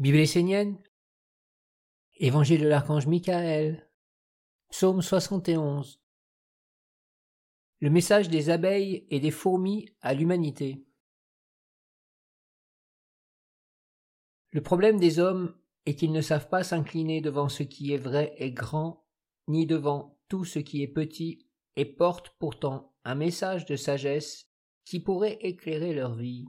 Bible essénienne, Évangile de l'archange Michael, Psaume 71. Le message des abeilles et des fourmis à l'humanité. Le problème des hommes est qu'ils ne savent pas s'incliner devant ce qui est vrai et grand, ni devant tout ce qui est petit, et portent pourtant un message de sagesse qui pourrait éclairer leur vie.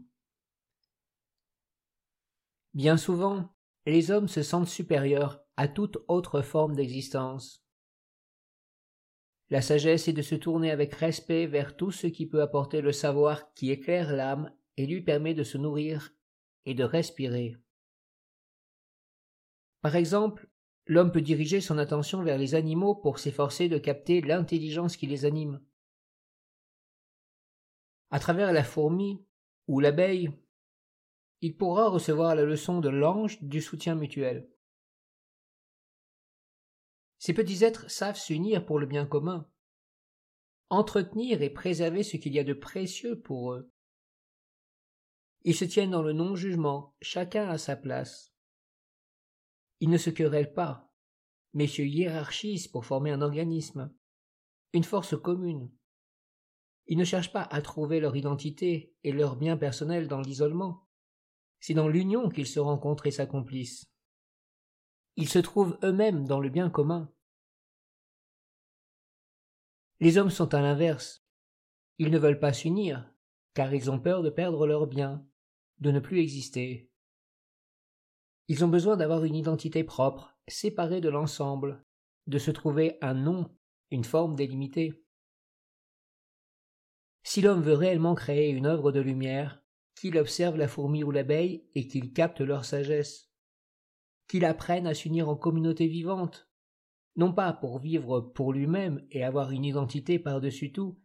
Bien souvent, les hommes se sentent supérieurs à toute autre forme d'existence. La sagesse est de se tourner avec respect vers tout ce qui peut apporter le savoir qui éclaire l'âme et lui permet de se nourrir et de respirer. Par exemple, l'homme peut diriger son attention vers les animaux pour s'efforcer de capter l'intelligence qui les anime. À travers la fourmi ou l'abeille, il pourra recevoir la leçon de l'ange du soutien mutuel. Ces petits êtres savent s'unir pour le bien commun, entretenir et préserver ce qu'il y a de précieux pour eux. Ils se tiennent dans le non-jugement, chacun à sa place. Ils ne se querellent pas, mais se hiérarchisent pour former un organisme, une force commune. Ils ne cherchent pas à trouver leur identité et leur bien personnel dans l'isolement. C'est dans l'union qu'ils se rencontrent et s'accomplissent. Ils se trouvent eux-mêmes dans le bien commun. Les hommes sont à l'inverse. Ils ne veulent pas s'unir, car ils ont peur de perdre leur bien, de ne plus exister. Ils ont besoin d'avoir une identité propre, séparée de l'ensemble, de se trouver un nom, une forme délimitée. Si l'homme veut réellement créer une œuvre de lumière, qu'il observe la fourmi ou l'abeille et qu'il capte leur sagesse, qu'il apprenne à s'unir en communauté vivante, non pas pour vivre pour lui-même et avoir une identité par-dessus tout,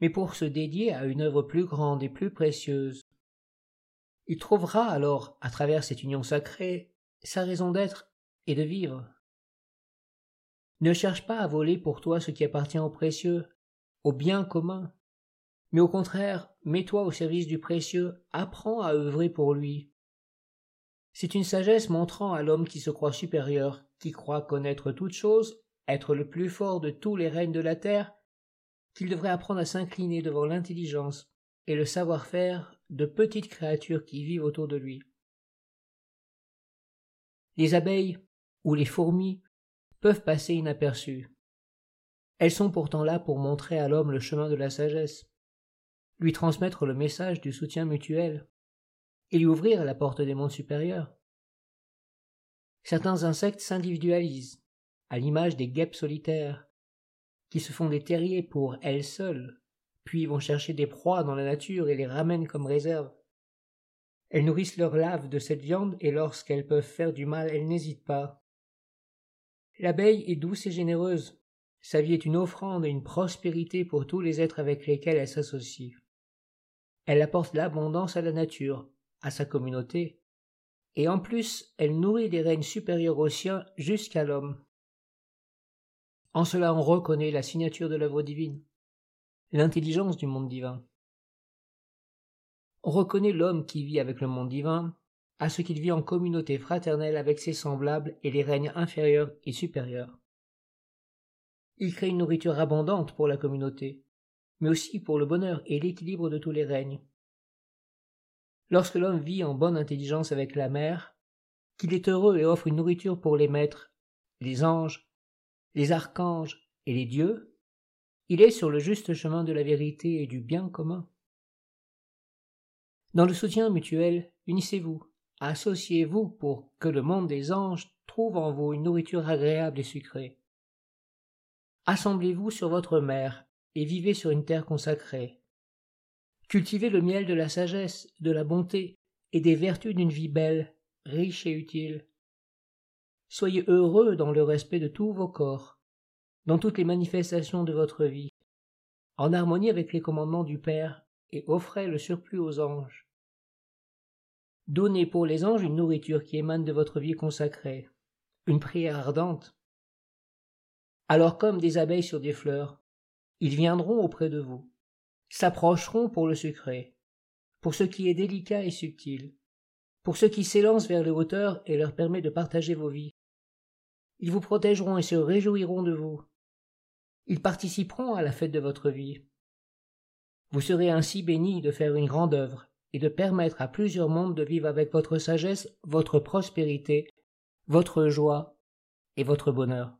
mais pour se dédier à une œuvre plus grande et plus précieuse, il trouvera alors, à travers cette union sacrée, sa raison d'être et de vivre. Ne cherche pas à voler pour toi ce qui appartient au précieux, au bien commun, mais au contraire, mets-toi au service du précieux, apprends à œuvrer pour lui. C'est une sagesse montrant à l'homme qui se croit supérieur, qui croit connaître toutes choses, être le plus fort de tous les règnes de la terre, qu'il devrait apprendre à s'incliner devant l'intelligence et le savoir-faire de petites créatures qui vivent autour de lui. Les abeilles ou les fourmis peuvent passer inaperçues. Elles sont pourtant là pour montrer à l'homme le chemin de la sagesse, lui transmettre le message du soutien mutuel, et lui ouvrir la porte des mondes supérieurs. Certains insectes s'individualisent, à l'image des guêpes solitaires, qui se font des terriers pour elles seules, puis vont chercher des proies dans la nature et les ramènent comme réserve. Elles nourrissent leur lave de cette viande et lorsqu'elles peuvent faire du mal, elles n'hésitent pas. L'abeille est douce et généreuse. Sa vie est une offrande et une prospérité pour tous les êtres avec lesquels elle s'associe. Elle apporte l'abondance à la nature, à sa communauté, et en plus elle nourrit des règnes supérieurs aux siens jusqu'à l'homme. En cela on reconnaît la signature de l'œuvre divine l'intelligence du monde divin. On reconnaît l'homme qui vit avec le monde divin à ce qu'il vit en communauté fraternelle avec ses semblables et les règnes inférieurs et supérieurs. Il crée une nourriture abondante pour la communauté, mais aussi pour le bonheur et l'équilibre de tous les règnes. Lorsque l'homme vit en bonne intelligence avec la mère, qu'il est heureux et offre une nourriture pour les maîtres, les anges, les archanges et les dieux, il est sur le juste chemin de la vérité et du bien commun. Dans le soutien mutuel, unissez-vous, associez-vous pour que le monde des anges trouve en vous une nourriture agréable et sucrée. Assemblez-vous sur votre mère et vivez sur une terre consacrée. Cultivez le miel de la sagesse, de la bonté et des vertus d'une vie belle, riche et utile. Soyez heureux dans le respect de tous vos corps dans toutes les manifestations de votre vie, en harmonie avec les commandements du Père, et offrez le surplus aux anges. Donnez pour les anges une nourriture qui émane de votre vie consacrée, une prière ardente. Alors comme des abeilles sur des fleurs, ils viendront auprès de vous, s'approcheront pour le secret, pour ce qui est délicat et subtil, pour ceux qui s'élancent vers les hauteurs et leur permet de partager vos vies. Ils vous protégeront et se réjouiront de vous. Ils participeront à la fête de votre vie. Vous serez ainsi bénis de faire une grande œuvre et de permettre à plusieurs mondes de vivre avec votre sagesse, votre prospérité, votre joie et votre bonheur.